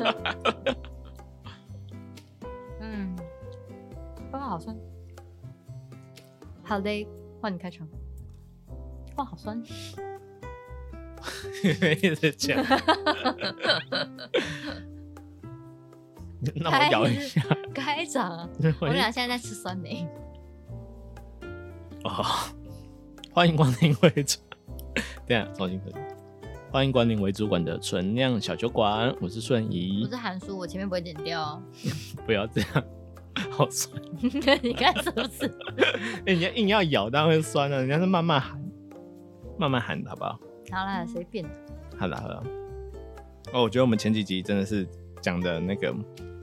嗯，哇，好酸。好嘞，换你开场。哇，好酸。一直讲。那我咬一下。开场。我们俩现在在吃酸梅。哦，欢迎光临会场。对啊，重新开始。欢迎光临为主管的存量小酒馆，我是顺仪，我是韩叔，我前面不会剪掉。哦 不要这样，好酸。你看是不是？哎，你要硬要咬，当然会酸了。人家是慢慢喊，慢慢含，好不好？好啦，随便。好了好了。哦，我觉得我们前几集真的是讲的那个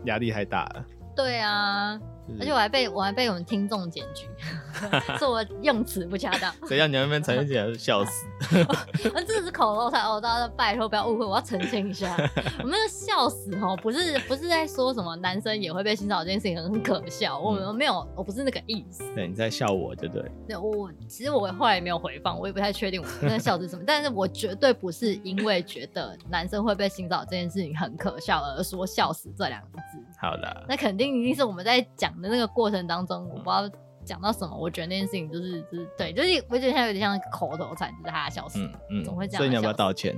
压力太大了。对啊。而且我还被我还被我们听众检举，说我用词不恰当。谁让你们那边澄清起来是笑死？我这是口头禅哦，大家拜托不要误会，我要澄清一下。我们那个笑死哦，不是不是在说什么男生也会被性骚扰这件事情很可笑，我们没有，我不是那个意思。对，你在笑我，对不对？对，我其实我后来也没有回放，我也不太确定我那个笑是什么，但是我绝对不是因为觉得男生会被性骚扰这件事情很可笑而说笑死这两个字。好的，那肯定一定是我们在讲。的那个过程当中，我不知道讲到什么，我觉得那件事情就是就是对，就是我觉得像有点像口头禅，就是他的笑死，嗯嗯，总会这样。所以你要不要道歉？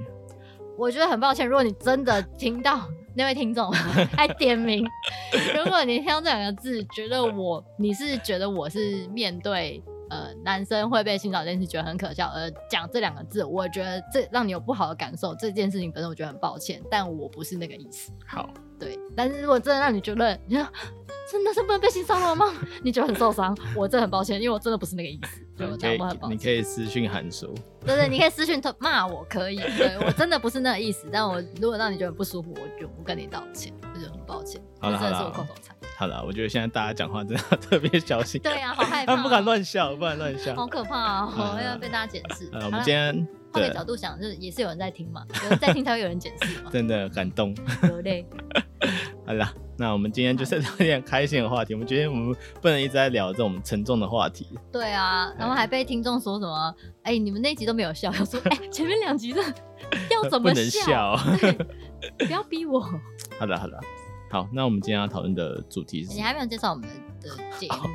我觉得很抱歉，如果你真的听到那位听众 还点名，如果你听到这两个字，觉得我你是觉得我是面对呃男生会被性骚扰这件事觉得很可笑，而讲这两个字，我觉得这让你有不好的感受，这件事情本身我觉得很抱歉，但我不是那个意思。好，对，但是如果真的让你觉得你说。真的是不能被性骚扰吗？你觉得很受伤？我真的很抱歉，因为我真的不是那个意思。对，我讲我很抱歉。你可以私讯函数。对对，你可以私讯他骂我可以。对，我真的不是那个意思，但我如果让你觉得不舒服，我就不跟你道歉，我就是很抱歉。好了好了，好了，我觉得现在大家讲话真的特别小心。对呀，好害怕，不敢乱笑，不敢乱笑，好可怕啊！我要被大家检视。呃，我们今天换个角度想，就是也是有人在听嘛，有人在听才会有人检视嘛。真的感动。流泪。好了。那我们今天就是聊点开心的话题。我们觉得我们不能一直在聊这种沉重的话题。对啊，然后还被听众说什么？哎、欸，你们那集都没有笑。我说，哎、欸，前面两集的要怎么笑。不要逼我。好的，好的，好。那我们今天要讨论的主题是？你还没有介绍我们的节目。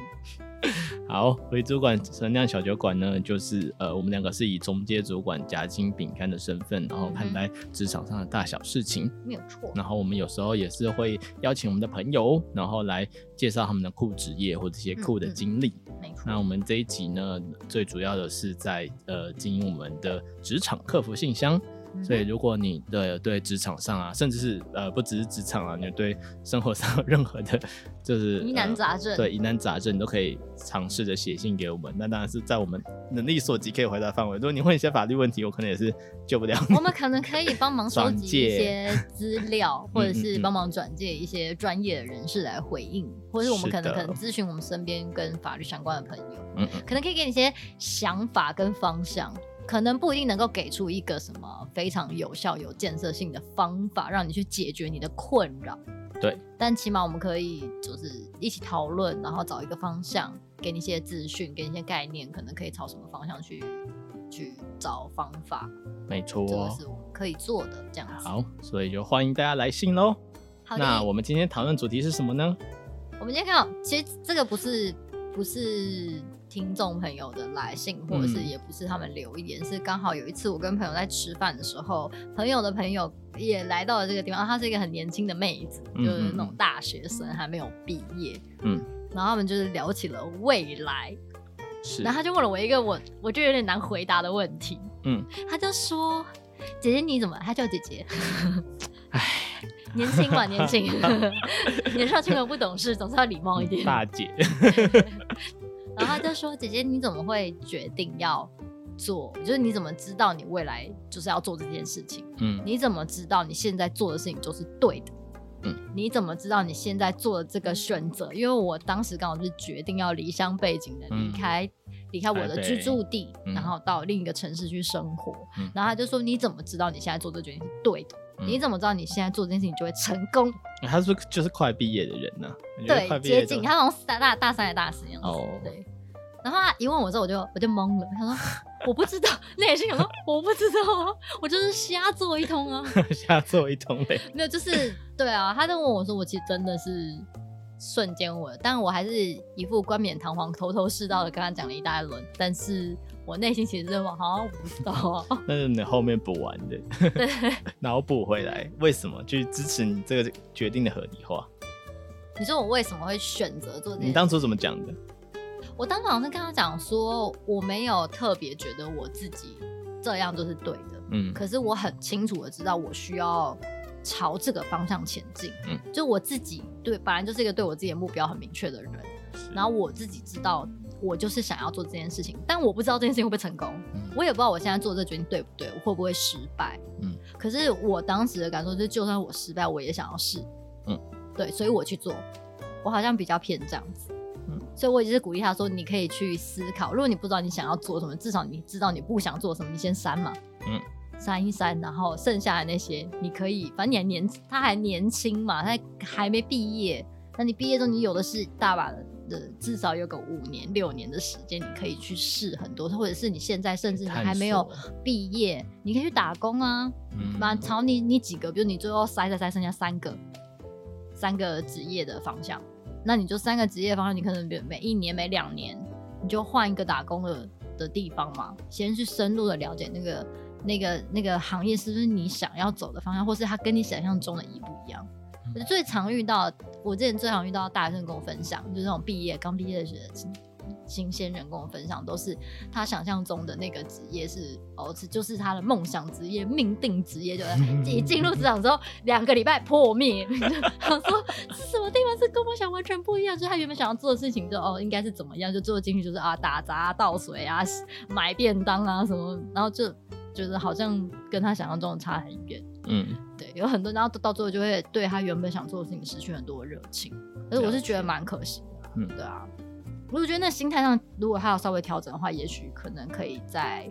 好，回主管纯酿小酒馆呢，就是呃，我们两个是以中介主管夹心饼干的身份，然后看待职场上的大小事情，没有错。然后我们有时候也是会邀请我们的朋友，然后来介绍他们的酷职业或者一些酷的经历。没错。那我们这一集呢，最主要的是在呃经营我们的职场客服信箱。所以，如果你的对职场上啊，甚至是呃，不只是职场啊，你对生活上有任何的，就是疑难杂症，对疑难杂症，你都可以尝试着写信给我们。那当然是在我们能力所及可以回答范围。如果你问一些法律问题，我可能也是救不了你。我们可能可以帮忙 收集一些资料，或者是帮忙转介一些专业的人士来回应，或者是我们可能可能咨询我们身边跟法律相关的朋友，嗯，可能可以给你一些想法跟方向。可能不一定能够给出一个什么非常有效、有建设性的方法，让你去解决你的困扰。对，但起码我们可以就是一起讨论，然后找一个方向，给你一些资讯，给你一些概念，可能可以朝什么方向去去找方法。没错，这个是我们可以做的这样子。好，所以就欢迎大家来信喽。好，那我们今天讨论主题是什么呢？我们今天看到，其实这个不是不是。听众朋友的来信，或者是也不是他们留言，嗯、是刚好有一次我跟朋友在吃饭的时候，朋友的朋友也来到了这个地方。她是一个很年轻的妹子，嗯、就是那种大学生，还没有毕业。嗯，然后他们就是聊起了未来。是，然后他就问了我一个我我觉得有点难回答的问题。嗯，他就说：“姐姐你怎么？”他叫姐姐。哎，年轻嘛，年轻，年少轻狂不懂事，总是要礼貌一点。大姐。然后他就说：“姐姐，你怎么会决定要做？就是你怎么知道你未来就是要做这件事情？嗯，你怎么知道你现在做的事情就是对的？嗯，你怎么知道你现在做的这个选择？因为我当时刚好是决定要离乡背景的离开，离开我的居住地，然后到另一个城市去生活。然后他就说：你怎么知道你现在做这决定是对的？你怎么知道你现在做这件事情就会成功？他是就是快毕业的人呢？对，接近他从大大大三还大四样子。哦，对。然后他一问我之后，我就我就懵了。他说：“我不知道，内心想说我不知道啊，我就是瞎做一通啊，瞎做一通呗。没有，就是对啊，他就问我说，我其实真的是瞬间我，但我还是一副冠冕堂皇、头头是道的跟他讲了一大轮，但是我内心其实是往好像我不知道啊。那是你后面补完的，对，然后补回来，为什么去支持你这个决定的合理化？你说我为什么会选择做这？你当初怎么讲的？我当时好像是跟他讲说，我没有特别觉得我自己这样就是对的，嗯，可是我很清楚的知道我需要朝这个方向前进，嗯，就我自己对，本来就是一个对我自己的目标很明确的人，然后我自己知道我就是想要做这件事情，但我不知道这件事情会不会成功，嗯，我也不知道我现在做这个决定对不对，我会不会失败，嗯，可是我当时的感受就是，就算我失败，我也想要试，嗯，对，所以我去做，我好像比较偏这样子。嗯所以，我一直是鼓励他说：“你可以去思考，如果你不知道你想要做什么，至少你知道你不想做什么，你先删嘛，嗯，删一删，然后剩下的那些，你可以，反正你还年，他还年轻嘛，他还没毕业，那你毕业之后，你有的是大把的，的至少有个五年、六年的时间，你可以去试很多，或者是你现在甚至你还没有毕业，你可以去打工啊，嗯，满朝你你几个，比如你最后筛筛筛剩下三个，三个职业的方向。”那你就三个职业方向，你可能每一年、每两年，你就换一个打工的的地方嘛，先去深入的了解那个、那个、那个行业是不是你想要走的方向，或是它跟你想象中的一不一样。我最常遇到，我之前最常遇到大学生跟我分享，就是那种毕业刚毕业的学生。新鲜人跟我分享，都是他想象中的那个职业是哦，是就是他的梦想职业、命定职业，就一进入职场之后，两个礼拜破灭。他说是什么地方是跟我想完全不一样？就是他原本想要做的事情就，就哦应该是怎么样，就做进去就是啊打杂、倒水啊、买便当啊什么，然后就觉得好像跟他想象中的差很远。嗯，对，有很多，然后到最后就会对他原本想做的事情失去很多热情。可是我是觉得蛮可惜的。嗯，对啊。我觉得那心态上，如果他要稍微调整的话，也许可能可以再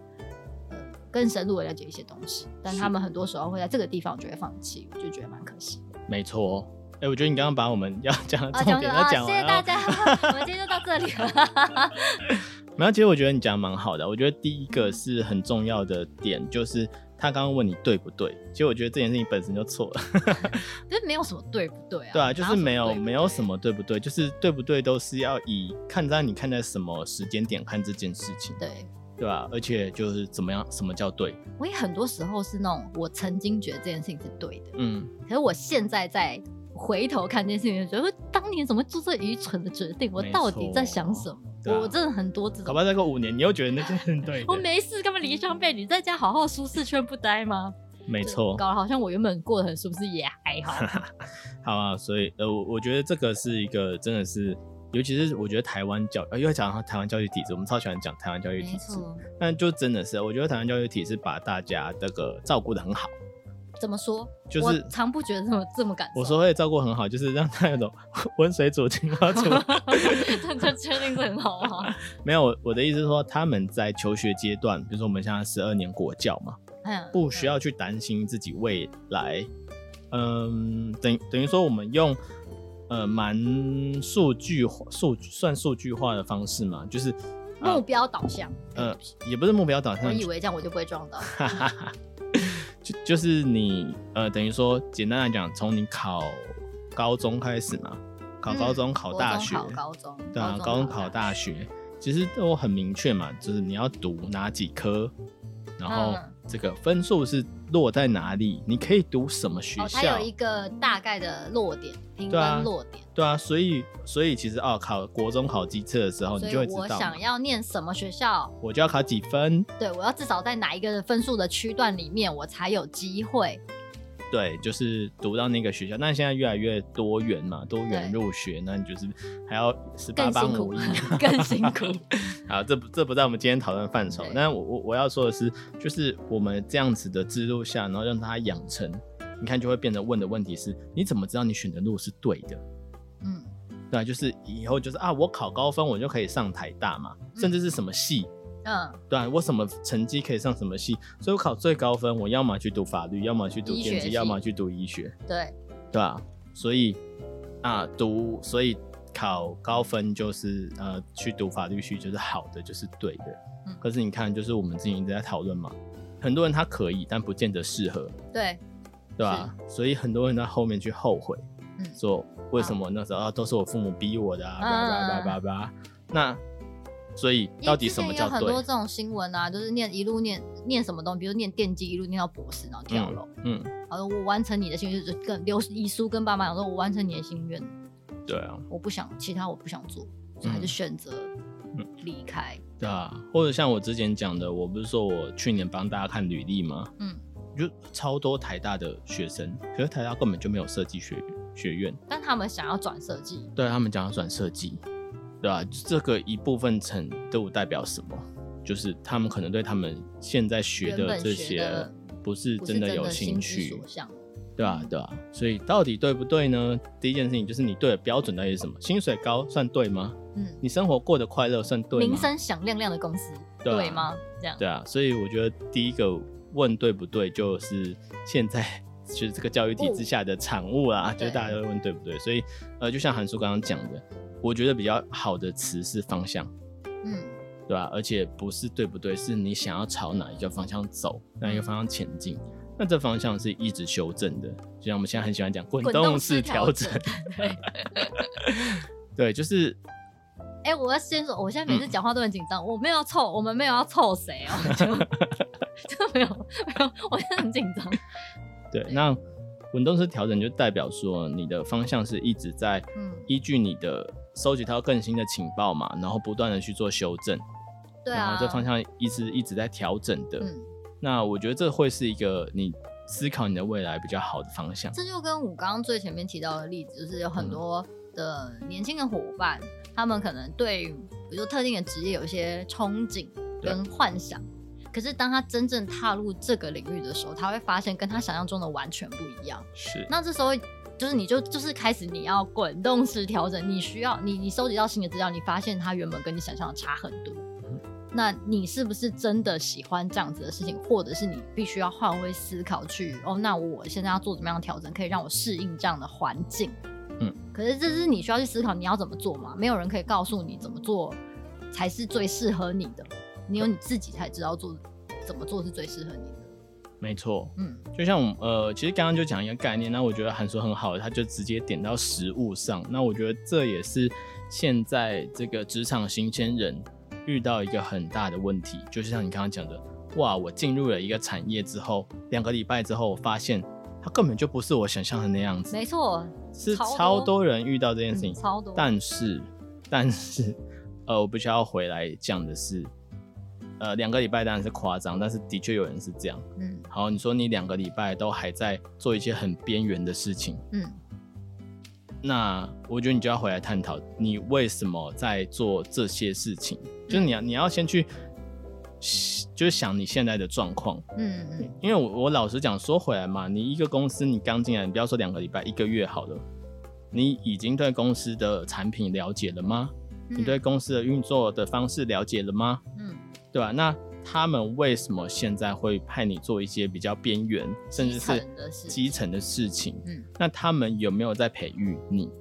呃更深入的了解一些东西。但他们很多时候会在这个地方就会放弃，我就觉得蛮可惜的。没错，哎、欸，我觉得你刚刚把我们 要讲的重点都讲完了。谢谢大家，我们今天就到这里了。没有其实我觉得你讲的蛮好的。我觉得第一个是很重要的点，就是。他刚刚问你对不对？其实我觉得这件事情本身就错了，就是没有什么对不对啊？对啊，就是没有没有什么对不对，就是对不对都是要以看在你看在什么时间点看这件事情，对对吧？而且就是怎么样，什么叫对？我也很多时候是那种我曾经觉得这件事情是对的，嗯，可是我现在在回头看这件事情，觉得当年怎么做这愚蠢的决定？我到底在想什么？啊、我真的很多这种，搞不好再过五年，你又觉得那件事对。我没事，干嘛离乡背井，在家好好舒适圈不待吗？没错，搞得好像我原本过得很舒适也还好。好啊，所以呃，我我觉得这个是一个真的是，尤其是我觉得台湾教，呃，因为讲台湾教育体制，我们超喜欢讲台湾教育体制，但就真的是，我觉得台湾教育体制把大家这个照顾得很好。怎么说？就是我常不觉得这么这么感动。我说会照顾很好，就是让他有种 温水煮青蛙煮。这这确定是很好吗？没有，我的意思是说，他们在求学阶段，比如说我们现在十二年国教嘛，嗯，不需要去担心自己未来。嗯，等等于说，我们用呃蛮数据、数算数据化的方式嘛，就是目标导向。呃，也不是目标导向。我以为这样我就不会撞到。就就是你呃，等于说简单来讲，从你考高中开始嘛，考高中、考大学，考高中，对啊，高中考大学，其实都很明确嘛，就是你要读哪几科，然后这个分数是落在哪里，你可以读什么学校，它有一个大概的落点，平分落点。对啊，所以所以其实哦，考国中考机测的时候，你就会知道我想要念什么学校，我就要考几分。对，我要至少在哪一个分数的区段里面，我才有机会。对，就是读到那个学校。那现在越来越多元嘛，多元入学，那你就是还要十八般武艺，更辛苦。好，这不这不在我们今天讨论范畴。那我我我要说的是，就是我们这样子的制度下，然后让他养成，你看就会变得问的问题是，你怎么知道你选的路是对的？嗯，对啊，就是以后就是啊，我考高分我就可以上台大嘛，甚至是什么系，嗯，对啊，我什么成绩可以上什么系，所以我考最高分，我要么去读法律，要么去读电机，要么去读医学，对，对啊，所以啊，读，所以考高分就是呃去读法律系就是好的，就是对的。嗯，可是你看，就是我们之前一直在讨论嘛，很多人他可以，但不见得适合。对，对吧？所以很多人在后面去后悔，嗯，说为什么那时候啊都是我父母逼我的啊，叭叭叭叭叭。那所以到底什么叫对？有很多这种新闻啊，就是念一路念念什么东西，比如念电机一路念到博士，然后跳楼。嗯，好、嗯、我完成你的心愿，就是跟留遗书跟爸妈讲说，我完成你的心愿。对啊，我不想其他，我不想做，所以还是选择离开、嗯。对啊，或者像我之前讲的，我不是说我去年帮大家看履历吗？嗯，就超多台大的学生，可是台大根本就没有设计学学院，但他们想要转设计，对他们想要转设计。对吧？这个一部分程度代表什么？就是他们可能对他们现在学的这些不是真的有兴趣，对吧？对吧？所以到底对不对呢？第一件事情就是你对的标准到底是什么？薪水高算对吗？嗯，你生活过得快乐算对吗？名声响亮亮的公司对，对吗？这样对啊。所以我觉得第一个问对不对，就是现在就是这个教育体制下的产物啦，哦、就是大家都会问对不对。所以呃，就像韩叔刚刚讲的。我觉得比较好的词是方向，嗯，对吧？而且不是对不对，是你想要朝哪一个方向走，哪一个方向前进。那这方向是一直修正的，就像我们现在很喜欢讲滚动式调整。对，对，就是。哎、欸，我要先说，我现在每次讲话都很紧张、嗯，我没有要凑，我们没有要凑谁哦，就 就没有没有，我现在很紧张。对，那滚动式调整就代表说你的方向是一直在依据你的。收集到更新的情报嘛，然后不断的去做修正，对啊，然后这方向一直一直在调整的。嗯，那我觉得这会是一个你思考你的未来比较好的方向。这就跟我刚刚最前面提到的例子，就是有很多的年轻的伙伴，嗯，他们可能对比如说特定的职业有一些憧憬跟幻想，可是当他真正踏入这个领域的时候，他会发现跟他想象中的完全不一样。是，那这时候。就是你就就是开始你要滚动式调整，你需要你你收集到新的资料，你发现它原本跟你想象的差很多，嗯，那你是不是真的喜欢这样子的事情，或者是你必须要换位思考去哦，那我现在要做怎么样的调整，可以让我适应这样的环境？嗯，可是这是你需要去思考你要怎么做嘛？没有人可以告诉你怎么做才是最适合你的，你有你自己才知道做怎么做是最适合你的。没错，嗯，就像我呃，其实刚刚就讲一个概念，那我觉得韩叔很好，他就直接点到实物上。那我觉得这也是现在这个职场新鲜人遇到一个很大的问题，就是像你刚刚讲的，哇，我进入了一个产业之后，两个礼拜之后，我发现它根本就不是我想象的那样子。没错，是超多人遇到这件事情，嗯、超多。但是，但是，呃，我必须要回来讲的是。呃，两个礼拜当然是夸张，但是的确有人是这样。嗯，好，你说你两个礼拜都还在做一些很边缘的事情，嗯，那我觉得你就要回来探讨，你为什么在做这些事情？嗯、就是你要你要先去，就是想你现在的状况，嗯嗯，因为我我老实讲，说回来嘛，你一个公司你刚进来，你不要说两个礼拜，一个月好了，你已经对公司的产品了解了吗？嗯、你对公司的运作的方式了解了吗？嗯。对吧？那他们为什么现在会派你做一些比较边缘，甚至是基层的事情？嗯，那他们有没有在培育你？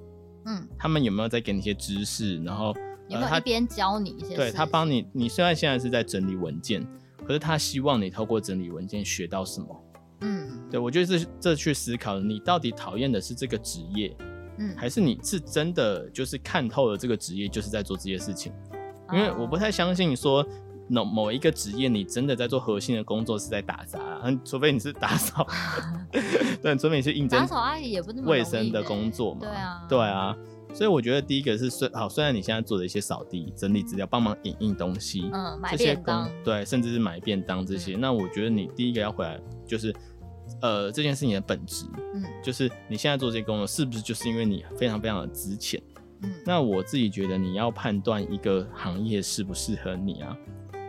嗯，他们有没有在给你一些知识？然后有没有一边教你一些？对，他帮你，你虽然现在是在整理文件，可是他希望你透过整理文件学到什么？嗯，对，我觉得这这去思考，你到底讨厌的是这个职业，嗯，还是你是真的就是看透了这个职业，就是在做这些事情？因为我不太相信说。某某一个职业，你真的在做核心的工作，是在打杂啊？除非你是打扫，对，除非你是应征打扫阿姨也不那么卫生的工作嘛。对啊，对啊。所以我觉得第一个是虽好，虽然你现在做的一些扫地、整理资料、帮忙影印东西，嗯，买便当，对，甚至是买便当这些，嗯，那我觉得你第一个要回来就是，呃，这件事情的本质，嗯，就是你现在做这些工作，是不是就是因为你非常非常的值钱？嗯，那我自己觉得你要判断一个行业适不适合你啊。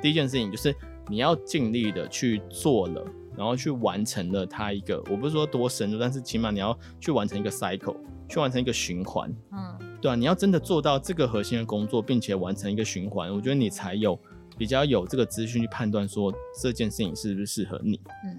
第一件事情就是你要尽力的去做了，然后去完成了它一个，我不是说多深入，但是起码你要去完成一个 cycle，去完成一个循环，嗯，对啊，你要真的做到这个核心的工作，并且完成一个循环，我觉得你才有比较有这个资讯去判断说这件事情是不是适合你，嗯，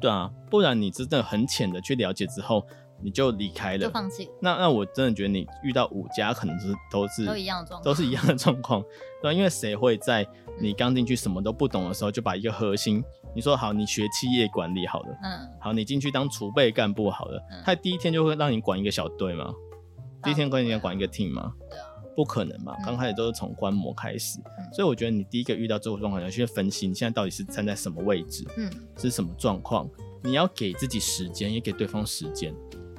对啊，不然你真的很浅的去了解之后，你就离开了，就放弃。那那我真的觉得你遇到五家可能是都是都一样的状况，都是一样的状况，对，因为谁会在你刚进去什么都不懂的时候就把一个核心，你说好，你学企业管理好了，嗯，好，你进去当储备干部好了，嗯、他第一天就会让你管一个小队吗？第一天跟你管一个 team 吗？对啊，不可能嘛，刚开始都是从观摩开始，嗯、所以我觉得你第一个遇到这种状况，要去分析你现在到底是站在什么位置，嗯，是什么状况，你要给自己时间，也给对方时间。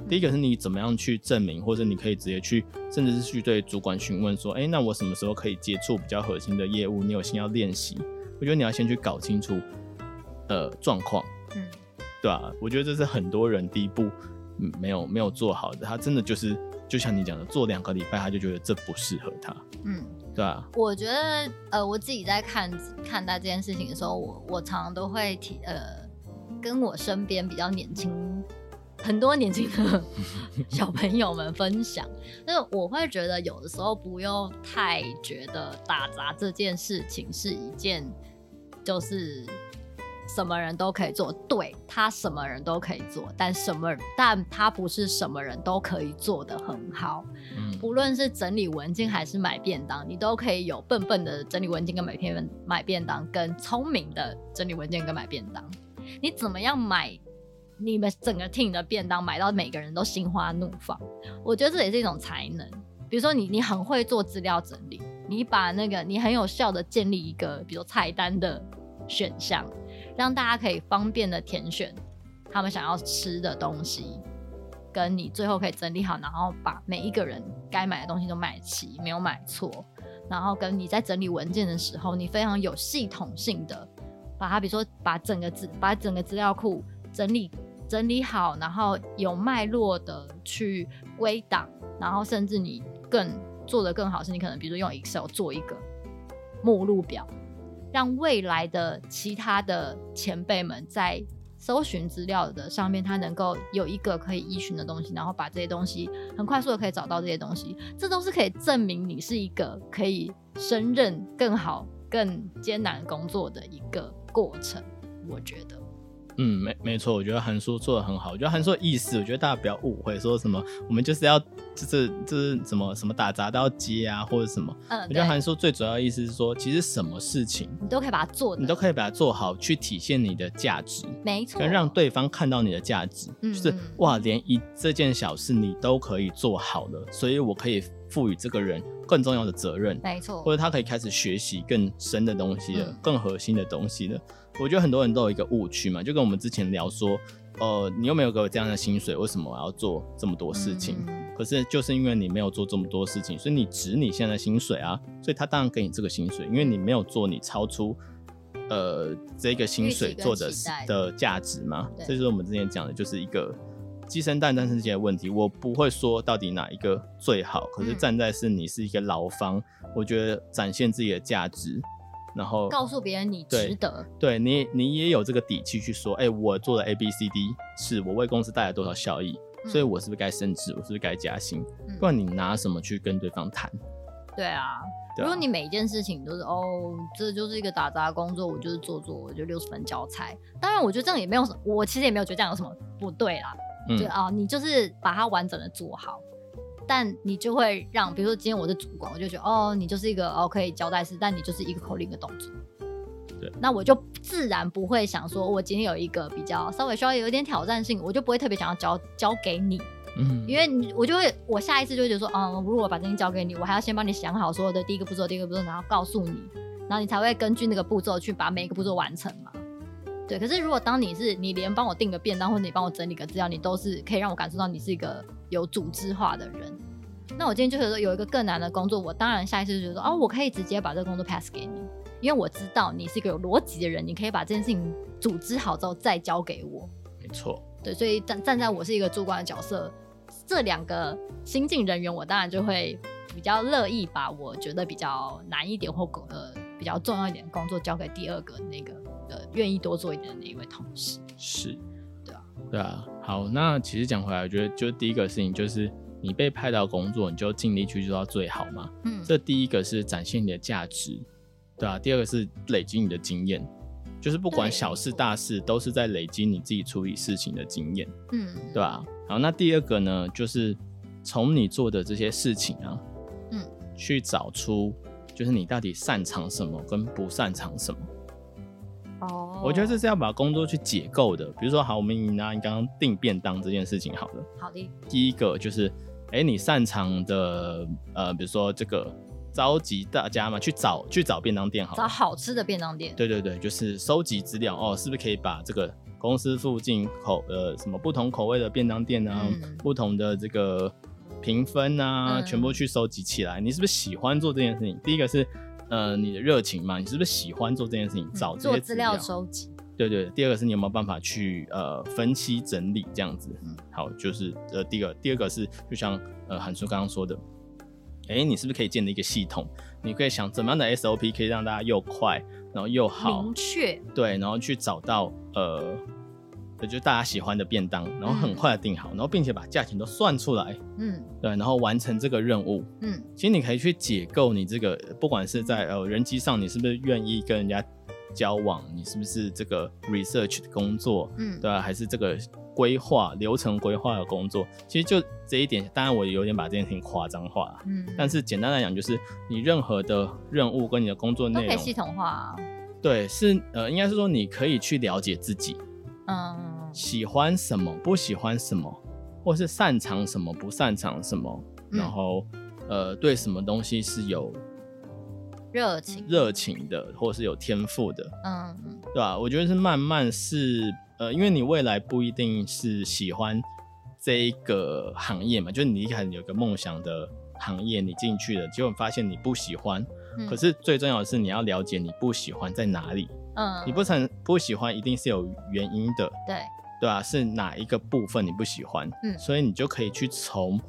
第一个是你怎么样去证明，或者你可以直接去，甚至是去对主管询问说，哎、欸，那我什么时候可以接触比较核心的业务？你有心要练习？我觉得你要先去搞清楚，呃，状况，嗯，对吧、啊？我觉得这是很多人第一步，嗯，没有没有做好的，他真的就是就像你讲的，做两个礼拜他就觉得这不适合他，嗯，对啊。我觉得，呃，我自己在看看待这件事情的时候，我我常常都会提，呃，跟我身边比较年轻。很多年轻的小朋友们分享，就是我会觉得有的时候不用太觉得打杂这件事情是一件就是什么人都可以做，对，他什么人都可以做，但什么但他不是什么人都可以做的很好。嗯，不论是整理文件还是买便当，你都可以有笨笨的整理文件跟买便买便当，跟聪明的整理文件跟买便当。你怎么样买？你们整个 team 的便当买到每个人都心花怒放，我觉得这也是一种才能。比如说你你很会做资料整理，你把那个你很有效的建立一个，比如菜单的选项，让大家可以方便的填选他们想要吃的东西，跟你最后可以整理好，然后把每一个人该买的东西都买齐，没有买错。然后跟你在整理文件的时候，你非常有系统性的把它，比如说把整个资把整个资料库整理。整理好，然后有脉络的去归档，然后甚至你更做的更好，是你可能比如说用 Excel 做一个目录表，让未来的其他的前辈们在搜寻资料的上面，他能够有一个可以依循的东西，然后把这些东西很快速的可以找到这些东西，这都是可以证明你是一个可以胜任更好、更艰难工作的一个过程，我觉得。嗯，没没错，我觉得韩叔做的很好。我觉得韩叔的意思，我觉得大家不要误会，说什么我们就是要就是就是什么什么打杂都要接啊，或者什么。嗯，我觉得韩叔最主要的意思是说，其实什么事情你都可以把它做，你都可以把它做好，去体现你的价值。没错，跟让对方看到你的价值，嗯、就是哇，连一这件小事你都可以做好了，所以我可以赋予这个人更重要的责任。没错，或者他可以开始学习更深的东西了，嗯、更核心的东西了。我觉得很多人都有一个误区嘛，就跟我们之前聊说，呃，你又没有给我这样的薪水，为什么我要做这么多事情？嗯、可是就是因为你没有做这么多事情，所以你值你现在的薪水啊，所以他当然给你这个薪水，因为你没有做你超出呃这个薪水做的的价值嘛。这就是我们之前讲的，就是一个鸡生蛋，蛋生鸡的问题。我不会说到底哪一个最好，可是站在是你是一个劳方，嗯、我觉得展现自己的价值。然后告诉别人你值得，对，对你，你也有这个底气去说，哎、欸，我做的 A B C D 是我为公司带来多少效益，嗯、所以我是不是该升职，我是不是该加薪？嗯、不然你拿什么去跟对方谈？对啊，对啊，如果你每一件事情都是哦，这就是一个打杂工作，我就是做做，我就六十分交差。当然，我觉得这样也没有什么，我其实也没有觉得这样有什么不对啦。嗯、就啊、哦，你就是把它完整的做好。但你就会让，比如说今天我是主管，我就觉得哦，你就是一个哦可以交代式，但你就是一个口令的动作。对，那我就自然不会想说，我今天有一个比较稍微需要有一点挑战性，我就不会特别想要交交给你。嗯，因为你我就会，我下一次就会觉得说，嗯，如果我把这件交给你，我还要先帮你想好所有的第一个步骤、第一个步骤，然后告诉你，然后你才会根据那个步骤去把每一个步骤完成嘛。对，可是如果当你是你连帮我订个便当，或者你帮我整理个资料，你都是可以让我感受到你是一个有组织化的人。那我今天就是说有一个更难的工作，我当然下意识就觉得说，哦，我可以直接把这个工作 pass 给你，因为我知道你是一个有逻辑的人，你可以把这件事情组织好之后再交给我。没错，对，所以站站在我是一个主管的角色，这两个新进人员，我当然就会比较乐意把我觉得比较难一点或呃比较重要一点的工作交给第二个那个呃愿意多做一点的那一位同事。是，对啊，对啊。好，那其实讲回来，我觉得就第一个事情就是。你被派到工作，你就尽力去做到最好嘛。嗯，这第一个是展现你的价值，对啊。第二个是累积你的经验，就是不管小事大事，都是在累积你自己处理事情的经验。嗯，对吧？好，那第二个呢，就是从你做的这些事情啊，嗯，去找出就是你到底擅长什么跟不擅长什么。哦，我觉得这是要把工作去解构的。比如说，好，我们拿你刚刚订便当这件事情好了。好的。第一个就是，哎、欸，你擅长的，呃，比如说这个召集大家嘛，去找去找便当店好，找好吃的便当店。对对对，就是收集资料哦，是不是可以把这个公司附近口呃什么不同口味的便当店啊，嗯、不同的这个评分啊，嗯、全部去收集起来？你是不是喜欢做这件事情？第一个是。呃，你的热情嘛，你是不是喜欢做这件事情？找这些做资料收集。对，对对，第二个是你有没有办法去呃分析整理这样子？嗯，好，就是呃第二，第二个是就像呃韩叔刚刚说的，哎、欸，你是不是可以建立一个系统？你可以想怎么样的 SOP 可以让大家又快，然后又好明确，对，然后去找到呃。就大家喜欢的便当，然后很快的订好，嗯、然后并且把价钱都算出来，嗯，对，然后完成这个任务，嗯，其实你可以去解构你这个，不管是在呃人机上，你是不是愿意跟人家交往，你是不是这个 research 的工作，嗯，对啊，还是这个规划流程规划的工作，其实就这一点，当然我有点把这件事情夸张化，嗯，但是简单来讲，就是你任何的任务跟你的工作内容都可以系统化，啊，对，是呃，应该是说你可以去了解自己，嗯。喜欢什么，不喜欢什么，或是擅长什么，不擅长什么，嗯、然后呃，对什么东西是有热情、热情的，或是有天赋的，嗯，对吧？我觉得是慢慢是呃，因为你未来不一定是喜欢这一个行业嘛，就是你一开始有个梦想的行业，你进去了，结果发现你不喜欢，嗯、可是最重要的是你要了解你不喜欢在哪里，嗯，你不成不喜欢一定是有原因的，对。对啊，是哪一个部分你不喜欢？嗯，所以你就可以去从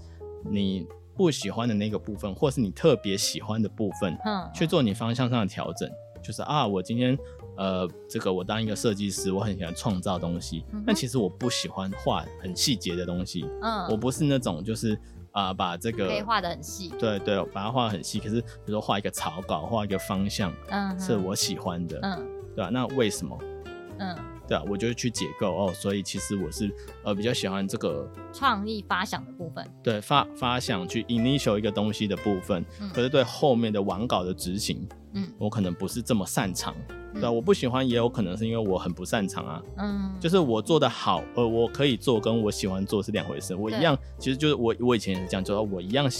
你不喜欢的那个部分，或是你特别喜欢的部分，嗯，去做你方向上的调整。就是啊，我今天呃，这个我当一个设计师，我很喜欢创造东西，嗯，但其实我不喜欢画很细节的东西。嗯，我不是那种就是啊、呃，把这个可以画的很细。对对，把它画得很细。可是比如说画一个草稿，画一个方向，嗯，是我喜欢的。嗯，对吧、啊？那为什么？嗯。对啊，我就去解构哦，所以其实我是呃比较喜欢这个创意发想的部分，对发发想去 initial 一个东西的部分，嗯、可是对后面的完稿的执行，嗯，我可能不是这么擅长，嗯、对啊，我不喜欢也有可能是因为我很不擅长啊，嗯，就是我做的好，呃，我可以做跟我喜欢做是两回事，我一样，其实就是我我以前也是这样，就是我一样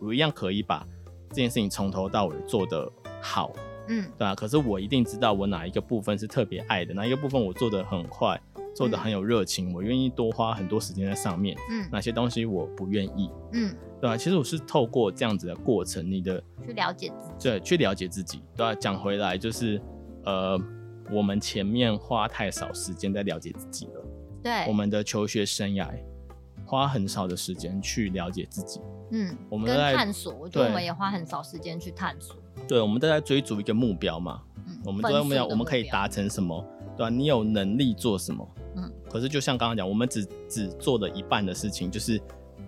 我一样可以把这件事情从头到尾做的好。嗯，对啊，可是我一定知道我哪一个部分是特别爱的，哪一个部分我做的很快，做的很有热情，嗯、我愿意多花很多时间在上面。嗯，哪些东西我不愿意？嗯，对啊，其实我是透过这样子的过程，你的去了解自己，对，去了解自己。对啊，讲回来就是，呃，我们前面花太少时间在了解自己了。对，我们的求学生涯花很少的时间去了解自己。嗯，我们在探索，我觉得我们也花很少时间去探索。对，我们都在追逐一个目标嘛。嗯，我们都在目标，我们可以达成什么？对吧？你有能力做什么？嗯。可是就像刚刚讲，我们只只做了一半的事情，就是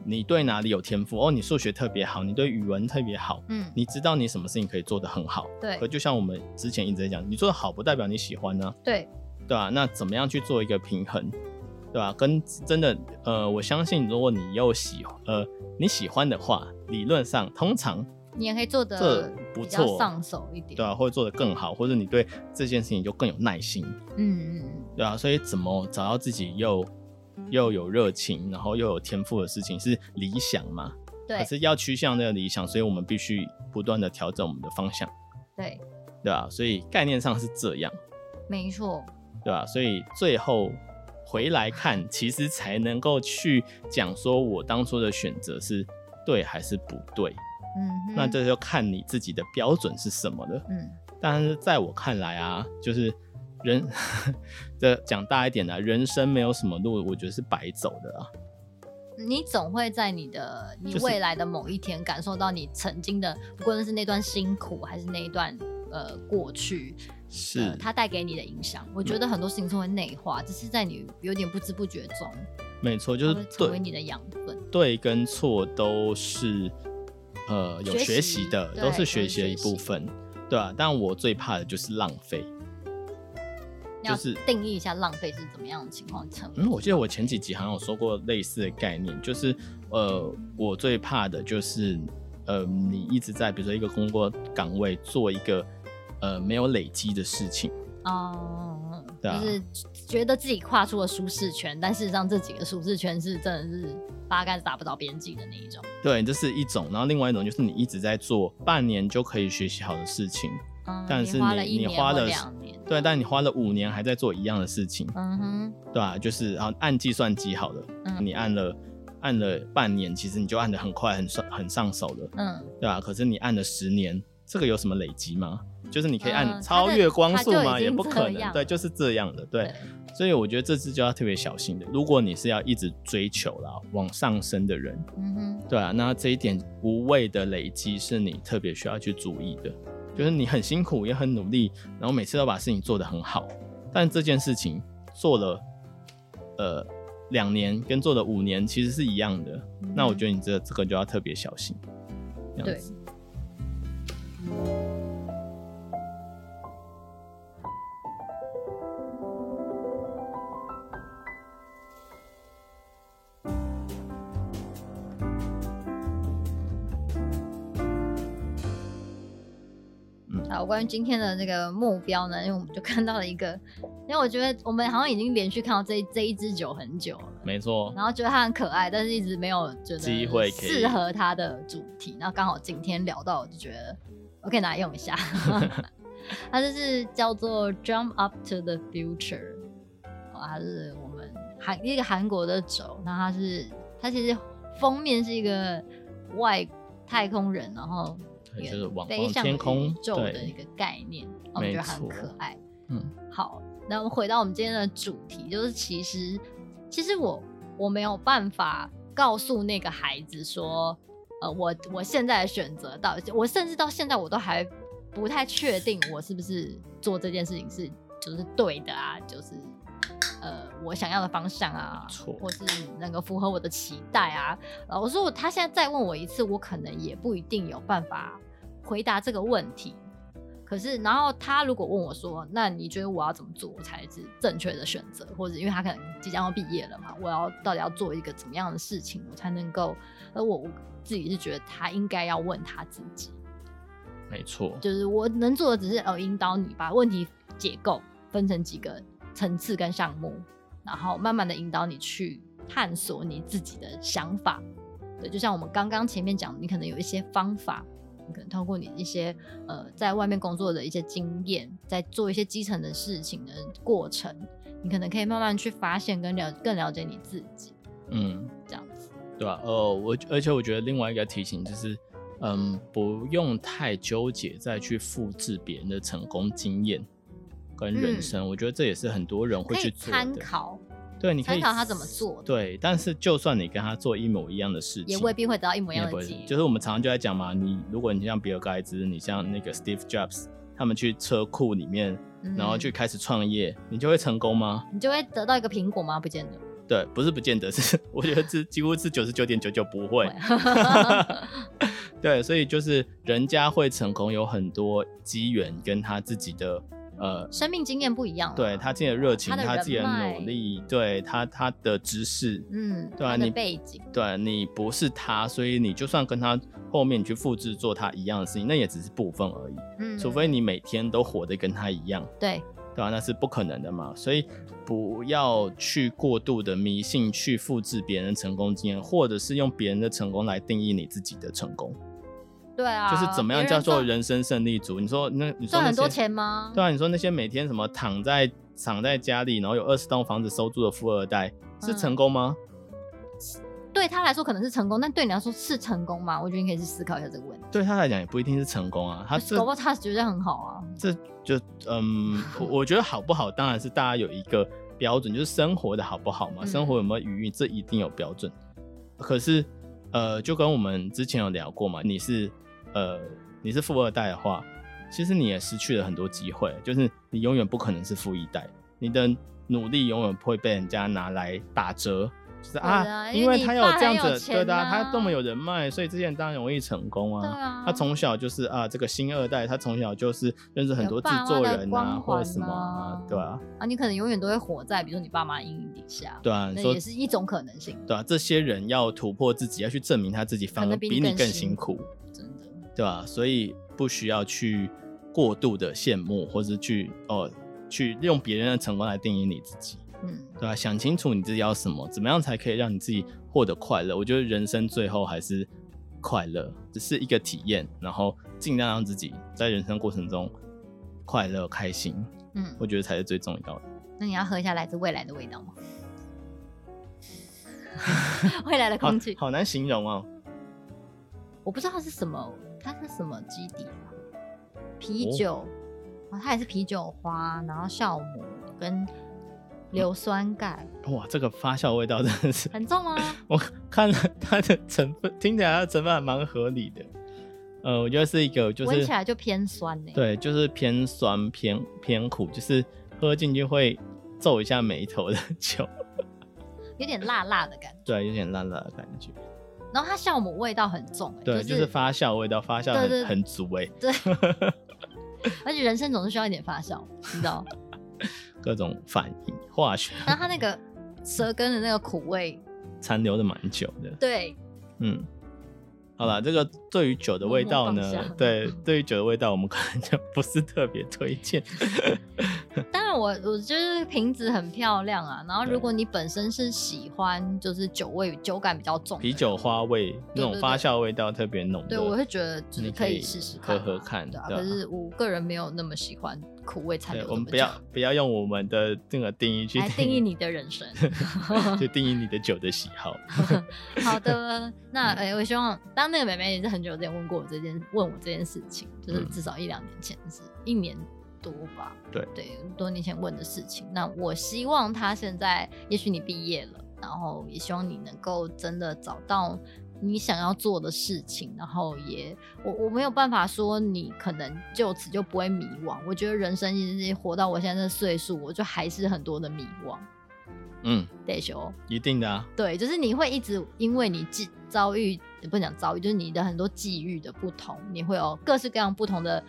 你对哪里有天赋哦，你数学特别好，你对语文特别好，嗯，你知道你什么事情可以做得很好。对。可就像我们之前一直在讲，你做的好不代表你喜欢呢。对。对吧？那怎么样去做一个平衡？对吧？跟真的呃，我相信如果你又喜呃你喜欢的话，理论上通常。你也可以做的不错上手一点，对啊，或者做得更好，或者你对这件事情就更有耐心，嗯嗯，对啊，所以怎么找到自己又又有热情，然后又有天赋的事情是理想嘛？对，可是要趋向那个理想，所以我们必须不断的调整我们的方向，对，对啊，所以概念上是这样，没错，对啊，所以最后回来看，其实才能够去讲说我当初的选择是对还是不对。嗯，那这就看你自己的标准是什么了。嗯，但是在我看来啊，就是人 这讲大一点的，人生没有什么路，我觉得是白走的啊。你总会在你的你未来的某一天感受到你曾经的，不论是那段辛苦，还是那一段呃过去，是、呃、它带给你的影响。我觉得很多事情是会内化，只是在你有点不知不觉中，没错，就是会成为你的养分。对跟错都是。呃，有学习的都是学习的一部分，对啊，但我最怕的就是浪费。就是定义一下浪费是怎么样的情况成。嗯，我记得我前几集好像有说过类似的概念，就是呃，我最怕的就是呃，你一直在比如说一个工作岗位做一个呃没有累积的事情哦。啊、就是觉得自己跨出了舒适圈，但事实上这几个舒适圈是真的是八竿子打不着边际的那一种。对，这是一种。然后另外一种就是你一直在做半年就可以学习好的事情，嗯、但是你你花了两年，对，但你花了五年还在做一样的事情，嗯哼，对吧、啊？就是然后按计算机好了，嗯、你按了按了半年，其实你就按的很快很上很上手了，嗯，对吧、啊？可是你按了十年，这个有什么累积吗？就是你可以按超越光速吗？也不可能，对，就是这样的，对。对，所以我觉得这次就要特别小心的。如果你是要一直追求啦往上升的人，嗯哼，对啊，那这一点无谓的累积是你特别需要去注意的。就是你很辛苦也很努力，然后每次都把事情做得很好，但这件事情做了呃两年跟做了五年其实是一样的，嗯、那我觉得你这这个就要特别小心。这样子。关于今天的这个目标呢，因为我们就看到了一个，因为我觉得我们好像已经连续看到这这一支酒很久了，没错。然后觉得它很可爱，但是一直没有觉得机会适合它的主题。然后刚好今天聊到，我就觉得我可以拿来用一下。它就是叫做 Jump Up to the Future，它是我们韩一个韩国的酒。然后它是它其实封面是一个外太空人，然后。就是往飞向天空宇宙的一个概念，我觉得很可爱。嗯，好，那我们回到我们今天的主题，就是其实，其实我我没有办法告诉那个孩子说，呃，我我现在的选择到，我甚至到现在我都还不太确定，我是不是做这件事情是就是对的啊，就是呃我想要的方向啊，错，或是能够符合我的期待啊。呃，我说他现在再问我一次，我可能也不一定有办法。回答这个问题，可是，然后他如果问我说：“那你觉得我要怎么做才是正确的选择？”或者因为他可能即将要毕业了嘛，我要到底要做一个怎么样的事情，我才能够？而我我自己是觉得他应该要问他自己。没错，就是我能做的只是呃引导你把问题解构，分成几个层次跟项目，然后慢慢的引导你去探索你自己的想法。对，就像我们刚刚前面讲，你可能有一些方法。你可能通过你一些呃在外面工作的一些经验，在做一些基层的事情的过程，你可能可以慢慢去发现跟了更了解你自己。嗯，这样子，对吧？呃，我而且我觉得另外一个提醒就是，嗯，不用太纠结再去复制别人的成功经验跟人生。嗯，我觉得这也是很多人会去参考。对，你可以参考他怎么做。对，但是就算你跟他做一模一样的事情，也未必会得到一模一样的结果。就是我们常常就在讲嘛，你如果你像比尔盖茨，你像那个 Steve Jobs，他们去车库里面，嗯、然后去开始创业，你就会成功吗？你就会得到一个苹果吗？不见得。对，不是不见得，是 我觉得这几乎是九十九点九九不会。对，所以就是人家会成功，有很多机缘跟他自己的。呃，生命经验不一样，对他自己的热情，他，他自己的努力，对他他的知识，嗯，对啊，你背景，对你不是他，所以你就算跟他后面你去复制做他一样的事情，那也只是部分而已，嗯，除非你每天都活得跟他一样，对，对啊，那是不可能的嘛，所以不要去过度的迷信去复制别人的成功经验，或者是用别人的成功来定义你自己的成功。对啊，就是怎么样叫做人生胜利组？你说那你说赚很多钱吗？对啊，你说那些每天什么躺在躺在家里，然后有二十栋房子收租的富二代，是成功吗？嗯，对他来说可能是成功，但对你来说是成功吗？我觉得你可以去思考一下这个问题。对他来讲也不一定是成功啊，他是，搞不好他觉得很好啊。这就嗯，我觉得好不好，当然是大家有一个标准，就是生活的好不好嘛，嗯、生活有没有余裕，这一定有标准。可是呃，就跟我们之前有聊过嘛，你是。呃，你是富二代的话，其实你也失去了很多机会，就是你永远不可能是富一代，你的努力永远不会被人家拿来打折，就是啊，啊因为他有这样子，啊、对的，他这么有人脉，所以这些人当然容易成功啊。啊，他从小就是啊，这个星二代，他从小就是认识很多制作人啊，或者什么啊，对啊。啊，你可能永远都会活在比如说你爸妈阴影底下，对啊，那也是一种可能性。对啊，这些人要突破自己，要去证明他自己，反而比你更辛苦，对吧？所以不需要去过度的羡慕，或是去哦，去用别人的成功来定义你自己。嗯，对吧？想清楚你自己要什么，怎么样才可以让你自己获得快乐？我觉得人生最后还是快乐，只是一个体验，然后尽量让自己在人生过程中快乐开心。嗯，我觉得才是最重要的。那你要喝一下来自未来的味道吗？未来的空气好，好难形容哦。我不知道它是什么，它是什么基底？啤酒，哦，它也是啤酒花，然后酵母跟。硫酸钙，哇，这个发酵味道真的是很重吗？我看了它的成分，听起来它的成分还蛮合理的。呃，我觉得是一个，就是闻起来就偏酸呢。对，就是偏酸偏偏苦，就是喝进去会皱一下眉头的 酒，有点辣辣的感觉。对，有点辣辣的感觉。然后它酵母味道很重，对，就是、就是发酵味道，发酵很对很足哎。对，而且人生总是需要一点发酵，你知道。各种反应化学，那它那个舌根的那个苦味 残留的蛮久的。对，嗯，好了，这个对于酒的味道呢，对，对于酒的味道，我们可能就不是特别推荐。当然我，我我觉得瓶子很漂亮啊。然后，如果你本身是喜欢就是酒味、酒感比较重，啤酒花味那种发酵味道特别浓，对，我会觉得就是可以试试喝喝看。对啊，可是我个人没有那么喜欢。苦味残留。我们不要不要用我们的这个定义去定义，定义你的人生，就定义你的酒的喜好。好的，那哎、欸，我希望当那个妹妹也是很久之前问过我这件，问我这件事情，就是至少一两年前是一年多吧。对对，多年前问的事情。那我希望他现在，也许你毕业了，然后也希望你能够真的找到。你想要做的事情，然后也我我没有办法说你可能就此就不会迷惘。我觉得人生一直活到我现在这岁数，我就还是很多的迷惘。嗯，得，修一定的啊。对，就是你会一直因为你际遭遇，也不讲遭遇，就是你的很多际遇的不同，你会有各式各样不同的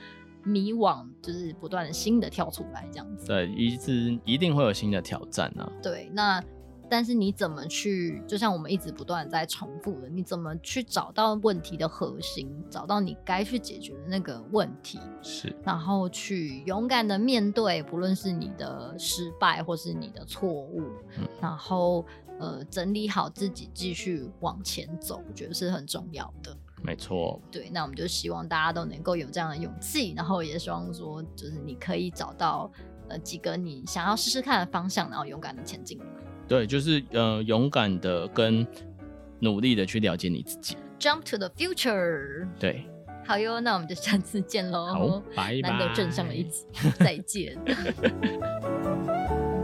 迷惘，就是不断的新的跳出来这样子。对，一直一定会有新的挑战啊。对，那。但是你怎么去？就像我们一直不断在重复的，你怎么去找到问题的核心，找到你该去解决的那个问题？是，然后去勇敢的面对，不论是你的失败或是你的错误，嗯、然后呃整理好自己，继续往前走，我觉得是很重要的。没错。对，那我们就希望大家都能够有这样的勇气，然后也希望说，就是你可以找到呃几个你想要试试看的方向，然后勇敢的前进。对，就是呃，勇敢的跟努力的去了解你自己。Jump to the future。对，好哟，那我们就下次见喽。好，拜拜。难得正上了一集，再见。